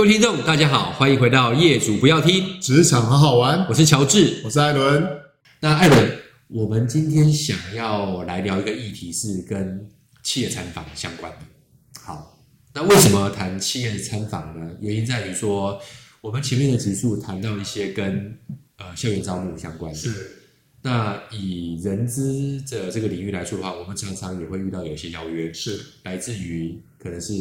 各位听众，大家好，欢迎回到《业主不要听职场好好玩》，我是乔治，我是艾伦。那艾伦，我们今天想要来聊一个议题，是跟企业参访相关的。好，那为什么谈企业参访呢？原因在于说，我们前面的集数谈到一些跟呃校园招募相关的。是。那以人资的这个领域来说的话，我们常常也会遇到有些邀约，是来自于可能是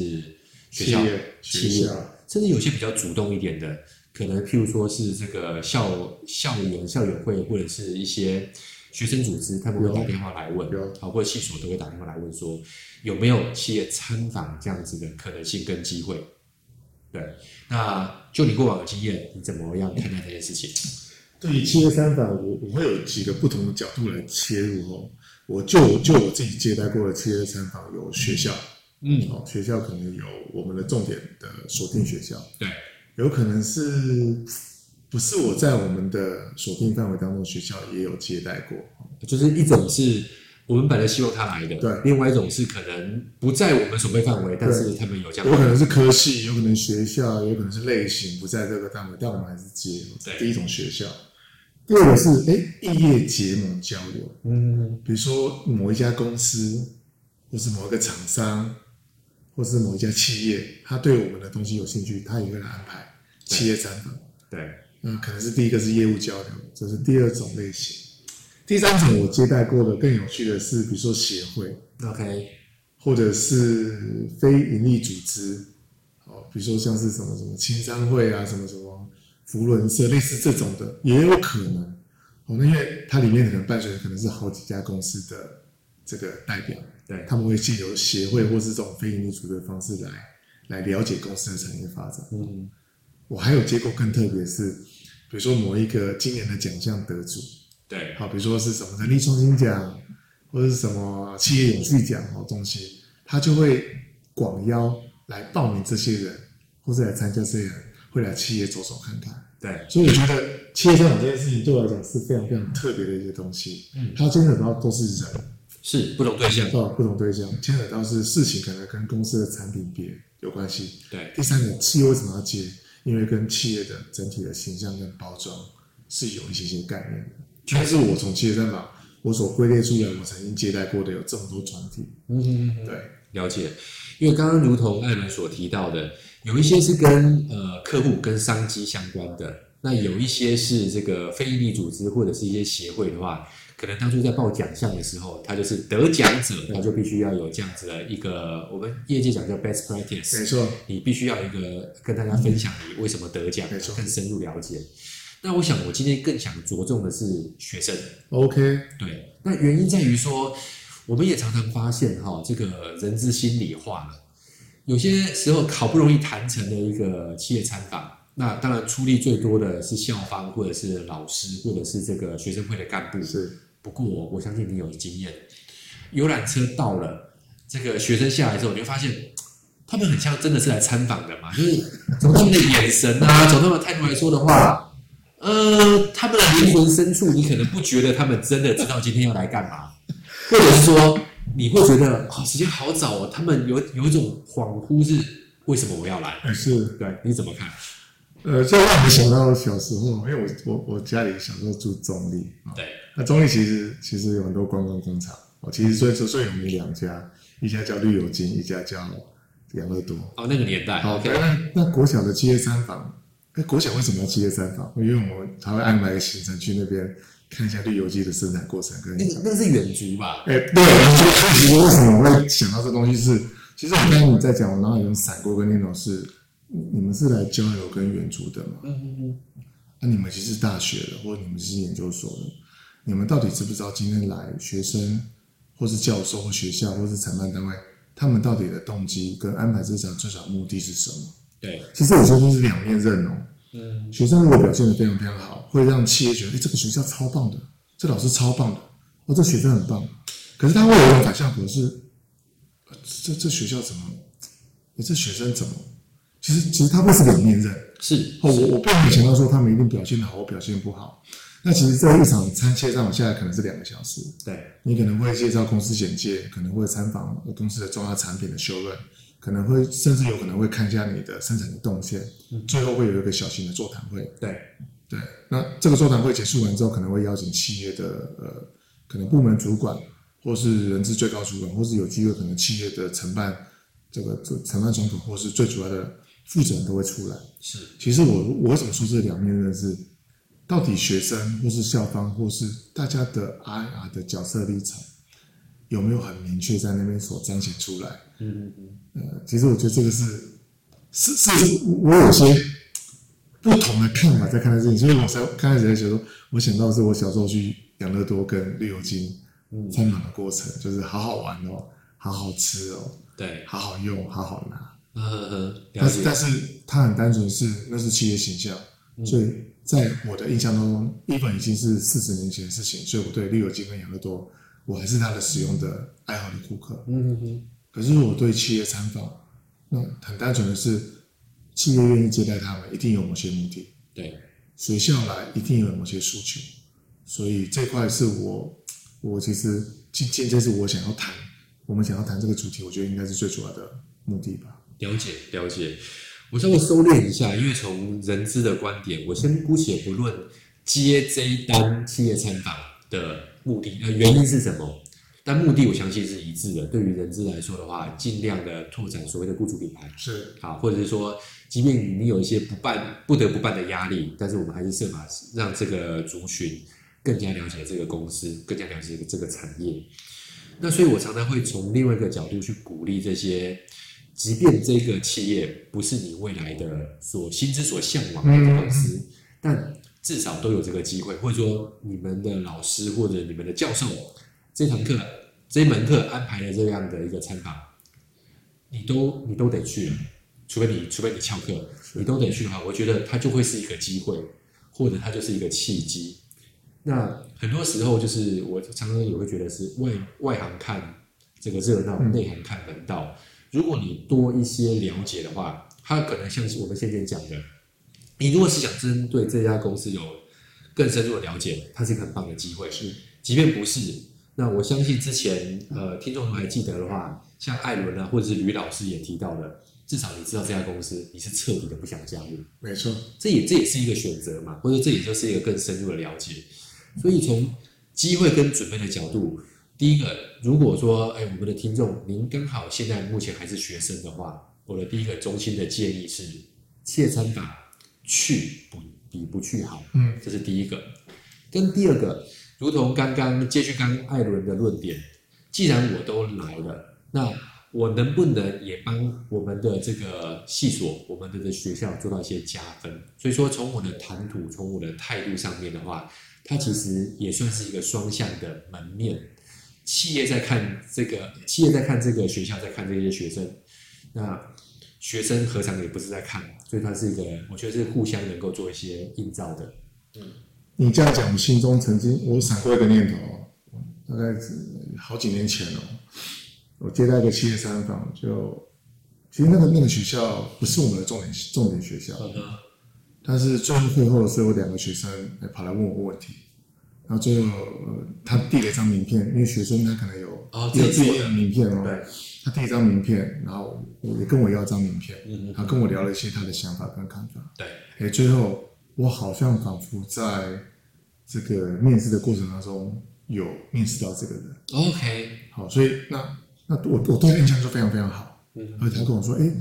学校、企业。甚至有些比较主动一点的，可能譬如说是这个校校园校友会，或者是一些学生组织，他们会打电话来问，好，或者系所都会打电话来问说，有没有企业参访这样子的可能性跟机会？对，那就你过往的经验，你怎么样看待这件事情？对于企业参访，我我会有几个不同的角度来切入哦。我就就我自己接待过的企业参访，有学校。嗯，哦，学校可能有我们的重点的锁定学校，对，有可能是不是我在我们的锁定范围当中，学校也有接待过，就是一种是我们本来希望他来的，对，另外一种是可能不在我们准备范围，但是他们有这样，有可能是科系，有可能学校，有可能是类型不在这个范围，但我们还是接，对，第一种学校，第二个是哎，异业结盟交流，嗯，比如说某一家公司或是某一个厂商。或是某一家企业，他对我们的东西有兴趣，他也会来安排企业参访。对，那可能是第一个是业务交流，这是第二种类型。第三种我接待过的更有趣的是，比如说协会，OK，或者是非营利组织，哦，比如说像是什么什么青商会啊，什么什么福伦社，类似这种的也有可能。哦，那因为它里面可能伴随的可能是好几家公司的这个代表。对，他们会借由协会或是这种非营利组织的方式来来了解公司的产业发展。嗯，我还有接过更特别是，比如说某一个今年的奖项得主，对，好，比如说是什么人力创新奖，或者是什么企业永续奖好东西，他就会广邀来报名这些人，或者来参加这些人，会来企业走走看看。对，所以我觉得企业参访这件事情对我来讲是非常非常特别的一些东西。嗯，它牵扯到都是人。是不同对象，哦，不同对象，牵扯到是事情可能跟公司的产品别有关系。对，第三个，企业为什么要接？因为跟企业的整体的形象跟包装是有一些些概念的。但是我从企业参访，我所归类出来，我曾经接待过的有这么多团体。嗯嗯嗯，对，了解。因为刚刚如同艾伦所提到的，有一些是跟呃客户跟商机相关的，那有一些是这个非营利组织或者是一些协会的话。可能当初在报奖项的时候，他就是得奖者，他就必须要有这样子的一个我们业界讲叫 best practice，没错，你必须要一个跟大家分享你为什么得奖，没错，更深入了解。那我想我今天更想着重的是学生，OK，对，那原因在于说，我们也常常发现哈，这个人之心理化了，有些时候好不容易谈成了一个企业参访。那当然出力最多的是校方，或者是老师，或者是这个学生会的干部。是，不过我相信你有经验，游览车到了，这个学生下来之后，你会发现他们很像真的是来参访的嘛，就是从他们的眼神啊，从他们的态度来说的话，呃，他们的灵魂深处，你可能不觉得他们真的知道今天要来干嘛，或者是说你会觉得啊、哦，时间好早哦，他们有有一种恍惚，是为什么我要来？是，对，你怎么看？呃，这让我想到小时候，因为我我我家里小时候住中坜，对，那中立其实其实有很多观光工厂，哦，其实最最有名两家，一家叫绿油精，一家叫养乐多。哦，那个年代。好，那那国小的七业参访，哎，国小为什么要七业参访？因为我们还会安排个行程去那边看一下绿油精的生产过程跟。那那是远足吧？哎，对，其实为什么我会想到这东西是，其实我刚刚你在讲，我脑海中闪过跟念头是。你们是来交流跟援助的吗？嗯嗯嗯。那、啊、你们其实是大学的，或者你们是研究所的，你们到底知不知道今天来学生，或是教授，或学校，或是承办单位，他们到底的动机跟安排这场最少目的是什么？对，其实有些东西是两面刃哦。嗯。学生如果表现的非常非常好，会让企业觉得，哎，这个学校超棒的，这老师超棒的，哦，这学生很棒。可是他会有一种反效果是，这这学校怎么，这学生怎么？其实，其实他会是两面刃。是，哦我我并没有强调说他们一定表现得好我表现不好。那其实这一场参切上我下来可能是两个小时。对，你可能会介绍公司简介，可能会参访公司的重要产品的修润，可能会甚至有可能会看一下你的生产的动线，嗯、最后会有一个小型的座谈会。对对，那这个座谈会结束完之后，可能会邀请企业的呃，可能部门主管，或是人资最高主管，或是有机会可能企业的承办这个承办总统，或是最主要的负责人都会出来。是，其实我我怎么说这两面呢是，到底学生或是校方或是大家的 IR 的角色立场，有没有很明确在那边所彰显出来？嗯嗯嗯。呃，其实我觉得这个是是是，我有些不同的看法在看待这件事，所以我才刚开始在想说，我想到是我小时候去养乐多跟绿油精参访的过程，就是好好玩哦，好好吃哦，对，好好用，好好拿。嗯嗯嗯。但是但是他很单纯是那是企业形象，嗯、所以在我的印象当中，一本已经是四十年前的事情，所以我对绿油精跟养乐多。我还是他的使用的爱好的顾客，嗯嗯嗯。可是我对企业参访，那很单纯的是，企业愿意接待他们，一定有某些目的。对，学校来一定有某些诉求，所以这块是我，我其实今天这是我想要谈，我们想要谈这个主题，我觉得应该是最主要的目的吧。了解了解，我稍微收敛一下，因为从人资的观点，我先姑且不论接这一单企业参访的。目的呃，原因是什么？但目的我相信是一致的。对于人资来说的话，尽量的拓展所谓的雇主品牌是好，或者是说，即便你有一些不办不得不办的压力，但是我们还是设法让这个族群更加了解这个公司，更加了解这个产业。那所以我常常会从另外一个角度去鼓励这些，即便这个企业不是你未来的所心之所向往的公司，嗯、但。至少都有这个机会，或者说你们的老师或者你们的教授，这堂课这门课安排了这样的一个参访，你都你都得去，除非你除非你翘课，你都得去的话，我觉得它就会是一个机会，或者它就是一个契机。那很多时候就是我常常也会觉得是外外行看这个热闹，内行看门道。如果你多一些了解的话，它可能像是我们先前讲的。你如果是想针对这家公司有更深入的了解，它是一个很棒的机会。是，即便不是，那我相信之前呃，听众们还记得的话，像艾伦啊，或者是吕老师也提到的，至少你知道这家公司，你是彻底的不想加入。没错，这也这也是一个选择嘛，或者这也就是一个更深入的了解。所以从机会跟准备的角度，第一个，如果说哎，我们的听众您刚好现在目前还是学生的话，我的第一个衷心的建议是，切餐法。去不比不去好，嗯，这是第一个。跟第二个，如同刚刚接续刚艾伦的论点，既然我都来了，那我能不能也帮我们的这个系所、我们的这学校做到一些加分？所以说，从我的谈吐、从我的态度上面的话，它其实也算是一个双向的门面。企业在看这个，企业在看这个学校，在看这些学生，那。学生何尝也不是在看，所以它是一个，我觉得是互相能够做一些映照的。嗯，你这样讲，我心中曾经我闪过一个念头，大概是好几年前哦，我接待一个企业参访，就其实那个那个学校不是我们的重点重点学校，嗯，但是最后会后的时候，有两个学生跑来问我个问题，然后最后呃，他递了一张名片，因为学生他可能有哦，有自己的名片哦，对。他递一张名片，然后也跟我要一张名片，嗯，他跟我聊了一些他的想法跟看法。对，哎，最后我好像仿佛在这个面试的过程当中有面试到这个人。OK，好，所以那那我我对他印象就非常非常好。嗯，而且他跟我说，哎，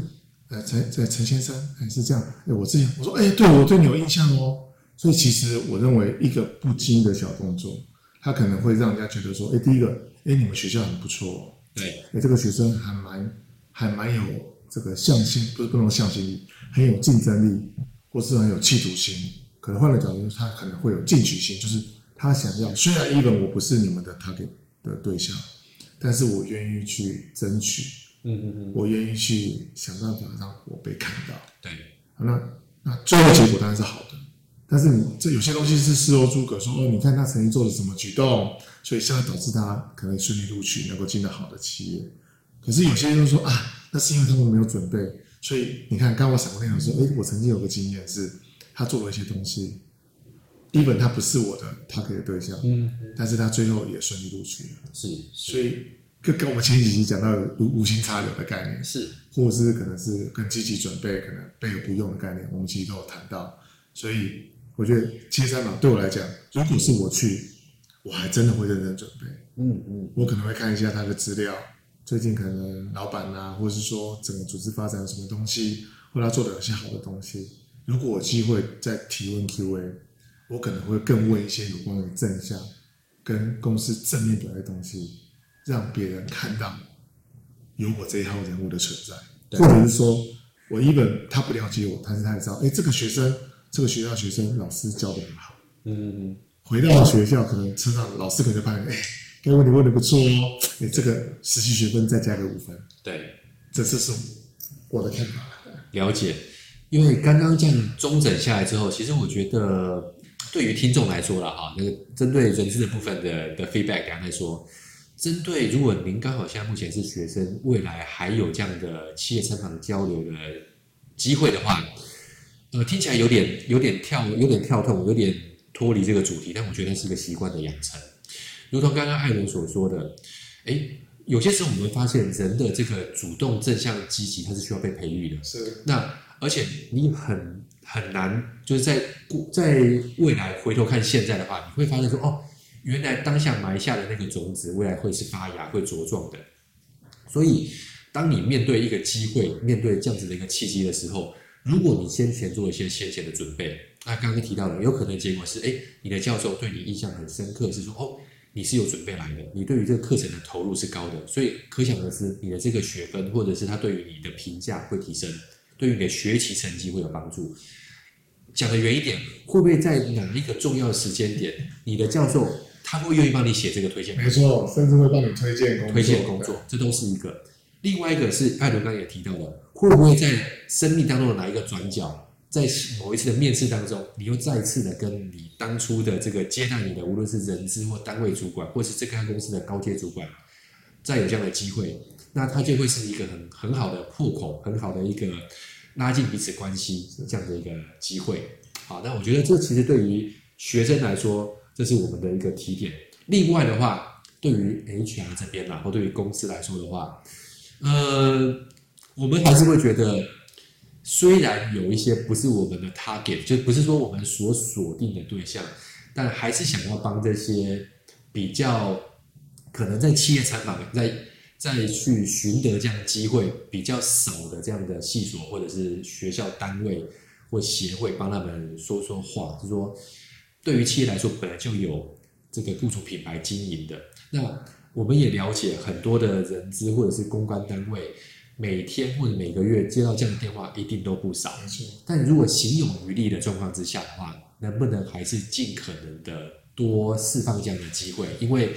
呃，陈陈陈先生，哎，是这样，哎，我之前我说，哎，对我对你有印象哦。所以其实我认为一个不经意的小动作，他可能会让人家觉得说，哎，第一个，哎，你们学校很不错。哦对，哎，这个学生还蛮还蛮有这个向心，不是不能向心力，很有竞争力，或是很有企图心。可能换个角度，他可能会有进取心，就是他想要。虽然 even 我不是你们的 target 的对象，但是我愿意去争取，嗯嗯嗯，我愿意去想办法让我被看到。对，好，那那最后结果当然是好的。但是你这有些东西是事后诸葛说哦，你看他曾经做了什么举动，所以现在导致他可能顺利录取，能够进到好的企业。可是有些人说啊，那是因为他们没有准备。所以你看，刚刚我闪过那种说，哎，我曾经有个经验是，他做了一些东西，even 他不是我的，他可以对象，嗯，但是他最后也顺利录取了。是，所以跟跟我们前几集讲到的无无心插柳的概念是，或者是可能是更积极准备，可能备而不用的概念，我们其实都有谈到。所以我觉得企业参访对我来讲，如果是我去，我还真的会认真准备。嗯嗯，我可能会看一下他的资料，最近可能老板啊，或者是说整个组织发展有什么东西，或者他做的有些好的东西。如果有机会再提问 Q&A，我可能会更问一些有关于正向跟公司正面表的东西。让别人看到有我这一号人物的存在，或者是说我一本他不了解我，但是他也知道，哎，这个学生，这个学校学生老师教的很好，嗯嗯，回到学校可能车上老师可能发现，哎，该问你问的不错哦，哎，这个实习学分再加个五分，对，这次是我的看法。了解，因为刚刚这样中整下来之后，其实我觉得对于听众来说了哈，那个针对人事的部分的的 feedback，刚才说。针对如果您刚好现在目前是学生，未来还有这样的企业参访交流的机会的话，呃，听起来有点有点跳有点跳痛，有点脱离这个主题，但我觉得是一个习惯的养成。如同刚刚艾伦所说的，诶，有些时候我们发现人的这个主动、正向、积极，它是需要被培育的。是。那而且你很很难，就是在在未来回头看现在的话，你会发现说，哦。原来当下埋下的那个种子，未来会是发芽、会茁壮的。所以，当你面对一个机会、面对这样子的一个契机的时候，如果你先前做一些先前的准备，那刚刚提到的，有可能结果是，哎，你的教授对你印象很深刻，是说，哦，你是有准备来的，你对于这个课程的投入是高的，所以可想而知，你的这个学分或者是他对于你的评价会提升，对于你的学习成绩会有帮助。讲的远一点，会不会在哪一个重要的时间点，你的教授？他会愿意帮你写这个推荐，没错，甚至会帮你推荐工作，推荐工作，这都是一个。另外一个是艾伦刚也提到的，会不会在生命当中的哪一个转角，在某一次的面试当中，你又再次的跟你当初的这个接待你的，无论是人资或单位主管，或是这家公司的高阶主管，再有这样的机会，那他就会是一个很很好的破口，很好的一个拉近彼此关系这样的一个机会。好，那我觉得这其实对于学生来说。这是我们的一个提点。另外的话，对于 HR 这边，然后对于公司来说的话，呃，我们还是会觉得，虽然有一些不是我们的 target，就不是说我们所锁定的对象，但还是想要帮这些比较可能在企业参访、在再去寻得这样机会比较少的这样的系所或者是学校单位或协会，帮他们说说话，就是说。对于企业来说，本来就有这个雇主品牌经营的。那我们也了解很多的人资或者是公关单位，每天或者每个月接到这样的电话一定都不少。但如果行有余力的状况之下的话，能不能还是尽可能的多释放这样的机会？因为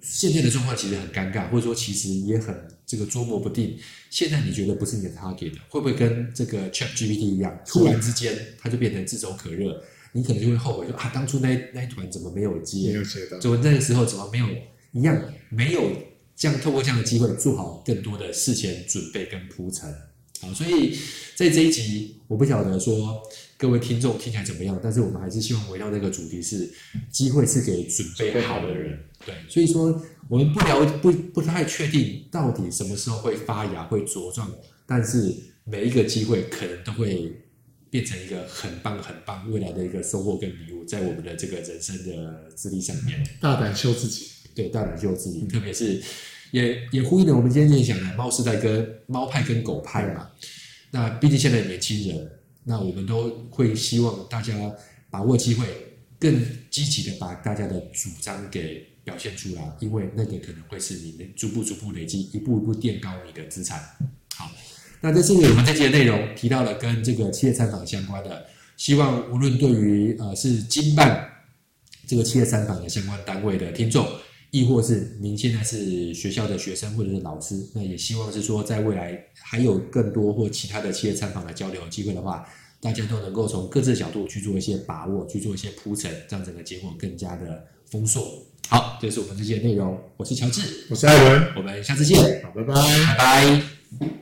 现在的状况其实很尴尬，或者说其实也很这个捉摸不定。现在你觉得不是你的 target 的，会不会跟这个 ChatGPT 一样，突然之间它就变成炙手可热？你可能就会后悔说啊，当初那那一团怎么没有接？没有接到。就那个时候怎么没有一样没有这样透过这样的机会做好更多的事前准备跟铺陈。好，所以在这一集，我不晓得说各位听众听起来怎么样，但是我们还是希望围绕那个主题是机会是给准备好的人。对，所以说我们不了不不太确定到底什么时候会发芽会茁壮，但是每一个机会可能都会。变成一个很棒很棒未来的一个收获跟礼物，在我们的这个人生的资历上面，大胆秀自己，对，大胆救自己，特别是也也呼应了我们今天讲的猫是在跟猫派跟狗派嘛。那毕竟现在年轻人，那我们都会希望大家把握机会，更积极的把大家的主张给表现出来，因为那个可能会是你能逐步逐步累积，一步一步垫高你的资产。好。那这是我们这期的内容提到了跟这个企业参访相关的，希望无论对于呃是经办这个企业参访的相关单位的听众，亦或是您现在是学校的学生或者是老师，那也希望是说在未来还有更多或其他的企业参访的交流机会的话，大家都能够从各自的角度去做一些把握，去做一些铺陈，让整个结果更加的丰硕。好，这是我们这期的内容，我是乔治，我是艾伦，我们下次见，好，拜拜，拜拜。